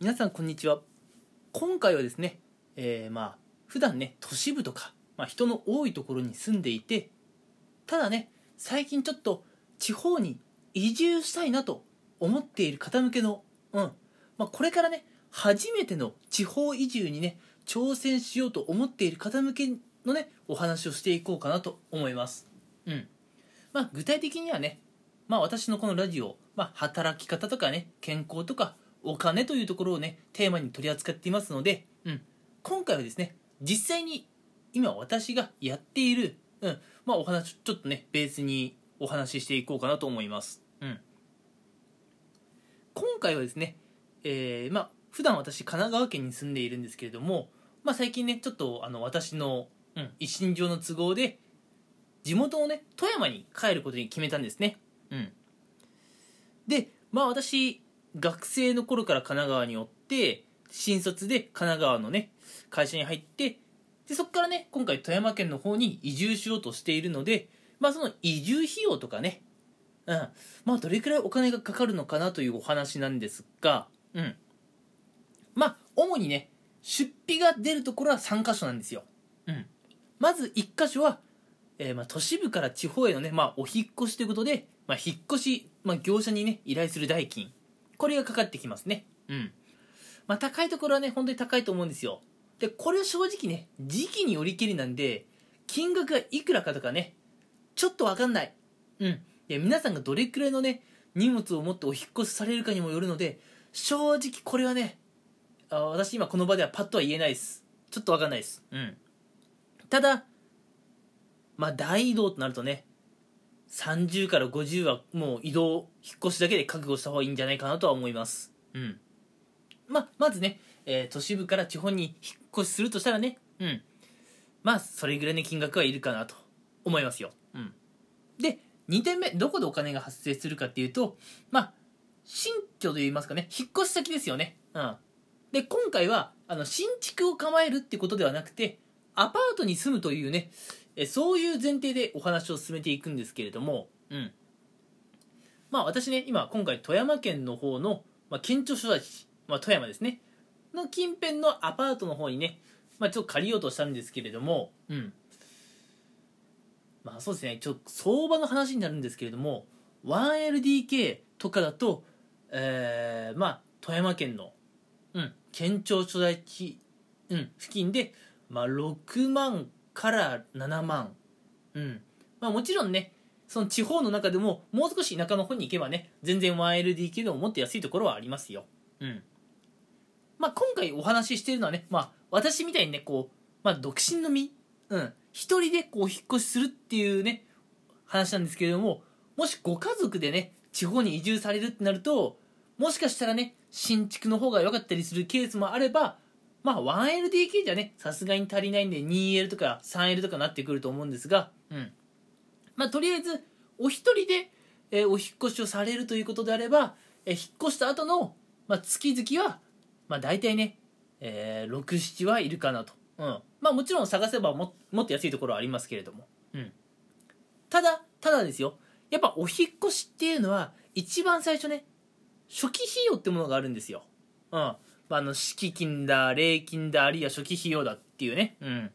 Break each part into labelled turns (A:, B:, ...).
A: 皆さんこんにちは。今回はですね、えー、まあ普段ね都市部とか、まあ、人の多いところに住んでいてただね最近ちょっと地方に移住したいなと思っている方向けの、うんまあ、これからね初めての地方移住にね挑戦しようと思っている方向けのねお話をしていこうかなと思います。うん。まあ具体的にはねまあ私のこのラジオ、まあ、働き方とかね健康とかお金というところをねテーマに取り扱っていますので、うん、今回はですね実際に今私がやっている、うん。まあ、お話ちょっとねベースにお話ししていこうかなと思います、うん、今回はですね、えー、まあ普段私神奈川県に住んでいるんですけれども、まあ、最近ねちょっとあの私の、うん、一身上の都合で地元のね富山に帰ることに決めたんですね。うん。でまあ私学生の頃から神奈川におって新卒で神奈川のね会社に入ってでそこからね今回富山県の方に移住しようとしているのでまあその移住費用とかねうん。まあどれくらいお金がかかるのかなというお話なんですがうん。まあ主にね出費が出るところは3箇所なんですよ。うん。まず1箇所は、えー、まあ都市部から地方へのね、まあ、お引越しということで、まあ、引っ越し、まあ、業者にね依頼する代金。これがかかってきますね。うん。まあ、高いところはね、本当に高いと思うんですよ。で、これは正直ね、時期によりけりなんで、金額がいくらかとかね、ちょっとわかんない。うん。で、皆さんがどれくらいのね、荷物を持ってお引越しされるかにもよるので、正直これはね、あ私今この場ではパッとは言えないです。ちょっとわかんないです。うん。ただ、まあ大移動となるとね、30から50はもう移動引っ越しだけで覚悟した方がいいんじゃないかなとは思います。うん。ままずね、えー、都市部から地方に引っ越しするとしたらねうん。まあそれぐらいの金額はいるかなと思いますよ。うん。で2点目どこでお金が発生するかっていうとまあ新居といいますかね引っ越し先ですよね。うん。で今回はあの新築を構えるってことではなくてアパートに住むというねえそういう前提でお話を進めていくんですけれども、うん。まあ私ね、今今回富山県の方の、まあ、県庁所在地、まあ、富山ですね、の近辺のアパートの方にね、まあ、ちょっと借りようとしたんですけれども、うん。まあそうですね、ちょっと相場の話になるんですけれども、1LDK とかだと、えー、まあ富山県の、うん、県庁所在地、うん、付近で、まあ6万から7万。うん。まあもちろんねその地方の中でももう少し田舎の方に行けばね全然 1LDK でももっと安いところはありますよ。うん。まあ今回お話ししてるのはねまあ私みたいにねこうまあ独身の身うん。一人でこう引っ越しするっていうね話なんですけれどももしご家族でね地方に移住されるってなるともしかしたらね新築の方が良かったりするケースもあればまあ 1LDK じゃね、さすがに足りないんで 2L とか 3L とかなってくると思うんですが、うん。まあとりあえず、お一人で、えー、お引越しをされるということであれば、えー、引っ越した後の、まあ、月々は、まあ大体ね、えー、6、7はいるかなと。うん。まあもちろん探せばももっと安いところはありますけれども。うん。ただ、ただですよ。やっぱお引越しっていうのは、一番最初ね、初期費用ってものがあるんですよ。うん。あの敷金だ礼金だあるいは初期費用だっていうね、うん。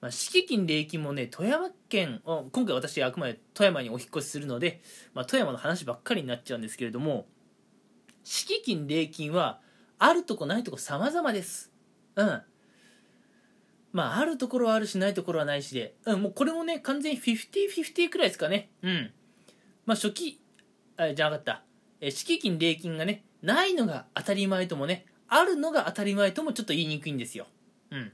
A: まあ、敷金礼金もね富山県今回私あくまで富山にお引越しするので、まあ、富山の話ばっかりになっちゃうんですけれども敷金礼金はあるとこないとこ様々です。うん。まああるところはあるしないところはないしで、うん、もうこれもね完全に50-50くらいですかね。うん。まあ初期あじゃなかった。え敷金礼金がねないのが当たり前ともねあるのが当たり前ともちょっと言いにくいんですよ。うん。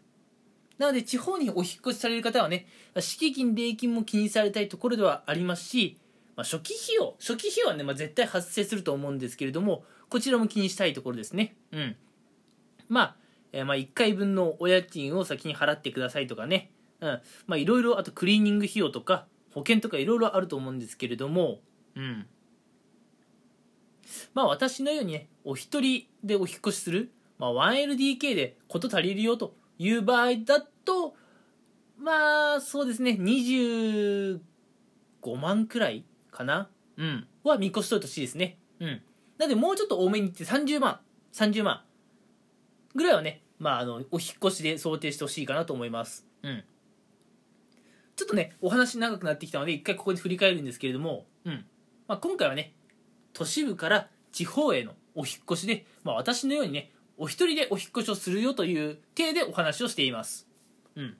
A: なので地方にお引越しされる方はね敷金礼金も気にされたいところではありますし、まあ、初期費用初期費用はね、まあ、絶対発生すると思うんですけれどもこちらも気にしたいところですね。うん。まあ、えー、まあ1回分のお家賃を先に払ってくださいとかね。うん。まあいろいろあとクリーニング費用とか保険とかいろいろあると思うんですけれどもうん。まあ私のようにね、お一人でお引越しする、まあ 1LDK でこと足りるよという場合だと、まあそうですね、25万くらいかな？うん。は見越しといてほしいですね。うん。なんでもうちょっと多めにいって30万。30万ぐらいはね、まあ、あのお引越しで想定してほしいかなと思いますうんちょっとねお話長くなってきたので一回ここで振り返るんですけれども、うんまあ、今回はね都市部から地方へのお引越しで、まあ、私のようにねお一人でお引越しをするよという体でお話をしていますうん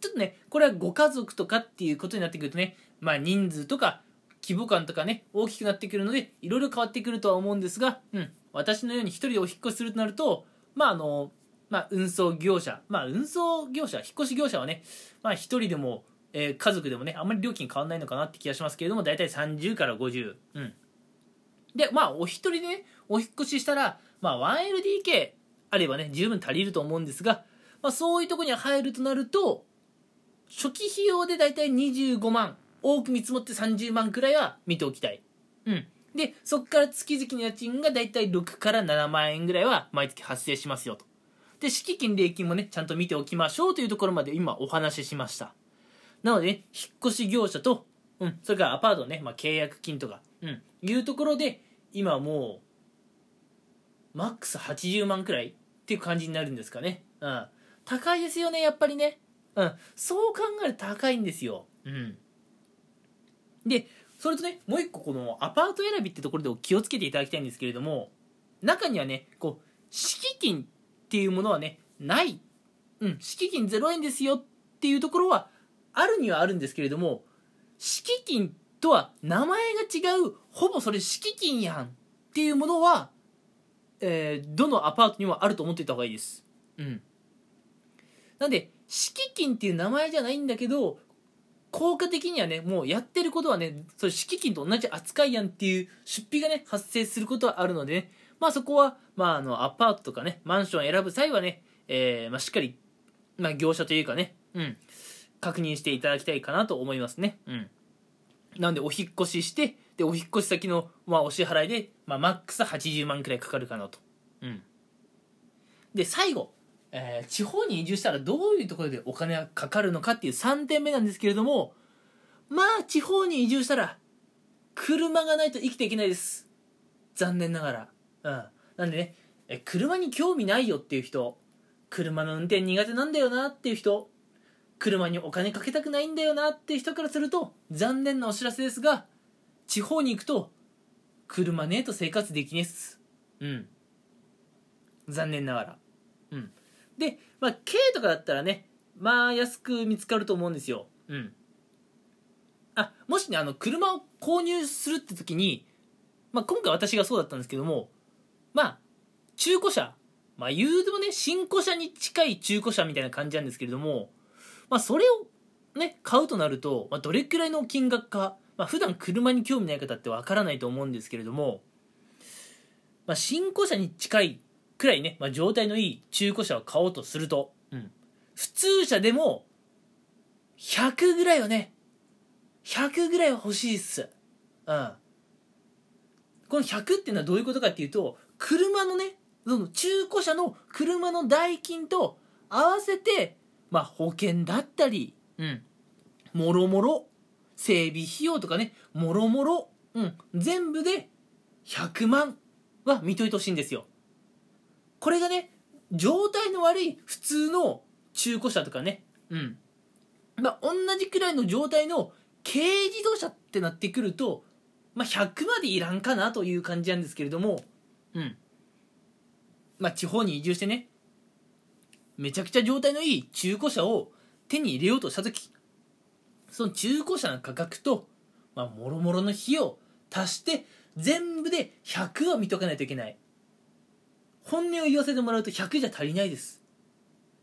A: ちょっとねこれはご家族とかっていうことになってくるとねまあ人数とか規模感とかね大きくなってくるのでいろいろ変わってくるとは思うんですが、うん、私のように一人でお引っ越しするとなるとまああのまあ、運送業者、まあ、運送業者、引っ越し業者はね、まあ、一人でも、えー、家族でもね、あんまり料金変わんないのかなって気がしますけれども、だいたい30から50。うん。で、まあ、お一人でね、お引越ししたら、まあ、1LDK あればね、十分足りると思うんですが、まあ、そういうとこに入るとなると、初期費用でだいたい25万、多く見積もって30万くらいは見ておきたい。うん。で、そこから月々の家賃がだいたい6から7万円ぐらいは毎月発生しますよと。で、敷金、礼金もね、ちゃんと見ておきましょうというところまで今お話ししました。なので、ね、引っ越し業者と、うん、それからアパートね、まあ、契約金とか、うん、いうところで、今もう、マックス80万くらいっていう感じになるんですかね。うん。高いですよね、やっぱりね。うん。そう考えると高いんですよ。うん。で、それとね、もう一個このアパート選びってところで気をつけていただきたいんですけれども、中にはね、こう、敷金っていうものはねないうん敷金0円ですよっていうところはあるにはあるんですけれども敷金とは名前が違うほぼそれ敷金やんっていうものは、えー、どのアパートにもあると思っていた方がいいですうんなんで敷金っていう名前じゃないんだけど効果的にはねもうやってることはねそれ敷金と同じ扱いやんっていう出費がね発生することはあるのでねまあそこは、まああの、アパートとかね、マンションを選ぶ際はね、えー、まあしっかり、まあ業者というかね、うん、確認していただきたいかなと思いますね。うん。なんでお引越しして、で、お引越し先の、まあお支払いで、まあマックス80万くらいかかるかなと。うん。で、最後、えー、地方に移住したらどういうところでお金がかかるのかっていう3点目なんですけれども、まあ地方に移住したら、車がないと生きていけないです。残念ながら。うん。なんでね、え、車に興味ないよっていう人、車の運転苦手なんだよなっていう人、車にお金かけたくないんだよなって人からすると、残念なお知らせですが、地方に行くと、車ねえと生活できねえっす。うん。残念ながら。うん。で、まあ、軽とかだったらね、まあ、安く見つかると思うんですよ。うん。あ、もしね、あの、車を購入するって時に、まあ、今回私がそうだったんですけども、まあ、中古車、まあ言うてもね、新古車に近い中古車みたいな感じなんですけれども、まあそれをね、買うとなると、まあ、どれくらいの金額か、まあ普段車に興味ない方ってわからないと思うんですけれども、まあ新古車に近いくらいね、まあ状態のいい中古車を買おうとすると、うん。普通車でも、100ぐらいはね、100ぐらいは欲しいっす。うん。この100っていうのはどういうことかっていうと、車のね、その中古車の車の代金と合わせて、まあ保険だったり、うん、もろもろ、整備費用とかね、もろもろ、うん、全部で100万は見といてほしいんですよ。これがね、状態の悪い普通の中古車とかね、うん。まあ、同じくらいの状態の軽自動車ってなってくると、まあ、100までいらんかなという感じなんですけれども、うんまあ地方に移住してねめちゃくちゃ状態のいい中古車を手に入れようとした時その中古車の価格とまあもろもろの費用足して全部で100は見とかないといけない。本音を言わせてもらうと100じゃ足りないです。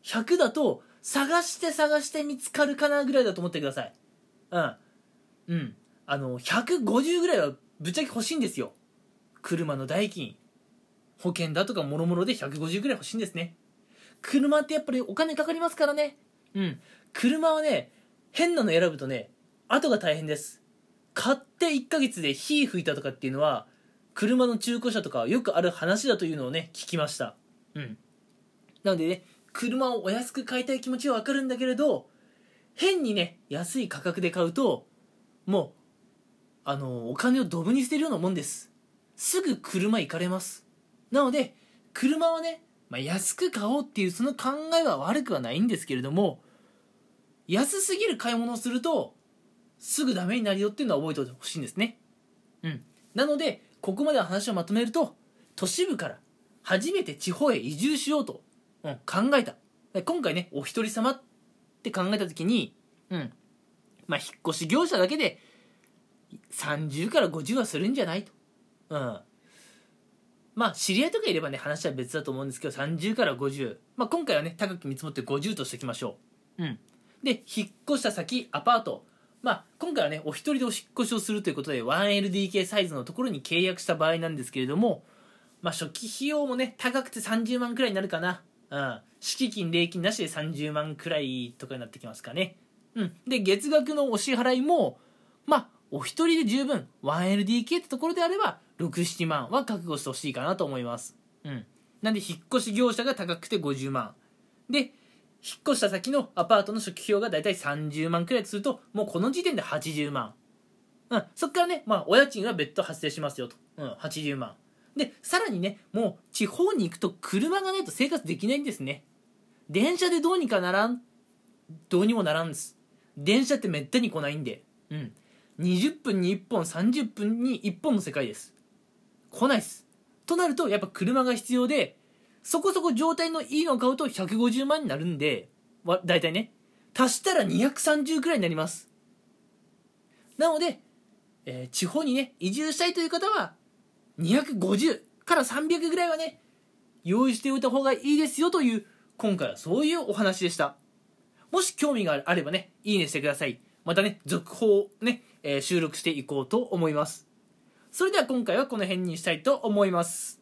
A: 100だと探して探して見つかるかなぐらいだと思ってください。うん。うん。あの150ぐらいはぶっちゃけ欲しいんですよ。車の代金。保険だとかもろもろで150ぐらい欲しいんですね。車ってやっぱりお金かかりますからね。うん。車はね変なの選ぶとね後が大変です。買って1ヶ月で火吹いたとかっていうのは車の中古車とかよくある話だというのをね聞きました。うん。なのでね車をお安く買いたい気持ちはわかるんだけれど変にね安い価格で買うともうあのお金をドブに捨てるようなもんです。すぐ車行かれます。なので車はね、まあ、安く買おうっていうその考えは悪くはないんですけれども安すぎる買い物をするとすぐダメになるよっていうのは覚えておいてほしいんですね。うん。なのでここまでの話をまとめると都市部から初めて地方へ移住しようと、うん、考えた。今回ねお一人様って考えた時にうん。まあ引っ越し業者だけで30から50はするんじゃないと。うん。まあ知り合いとかいればね話は別だと思うんですけど30から50まあ今回はね高く見積もって50としておきましょう。うん。で引っ越した先アパート。まあ今回はねお一人でお引っ越しをするということで 1LDK サイズのところに契約した場合なんですけれどもまあ初期費用もね高くて30万くらいになるかな。うん。敷金礼金なしで30万くらいとかになってきますかね。うん。で月額のお支払いもまあお一人で十分 1LDK ってところであれば67万は覚悟してほしいかなと思います。うん。なんで引っ越し業者が高くて50万。で引っ越した先のアパートの初期費用がだいたい30万くらいとするともうこの時点で80万。うん。そっからねまあお家賃が別途発生しますよと。うん80万。でさらにねもう地方に行くと車がないと生活できないんですね。電車でどうにかならん。どうにもならんです。電車ってめったに来ないんで。うん。20分に1本30分に1本の世界です。来ないっす。となるとやっぱ車が必要でそこそこ状態のいいのを買うと150万になるんでわ大体ね。足したら230くらいになります。なので、えー地方にね移住したいという方は250から300ぐらいはね用意しておいた方がいいですよという今回はそういうお話でした。もし興味があればねいいねしてください。またね続報をね、えー収録していこうと思います。それでは今回はこの辺にしたいと思います。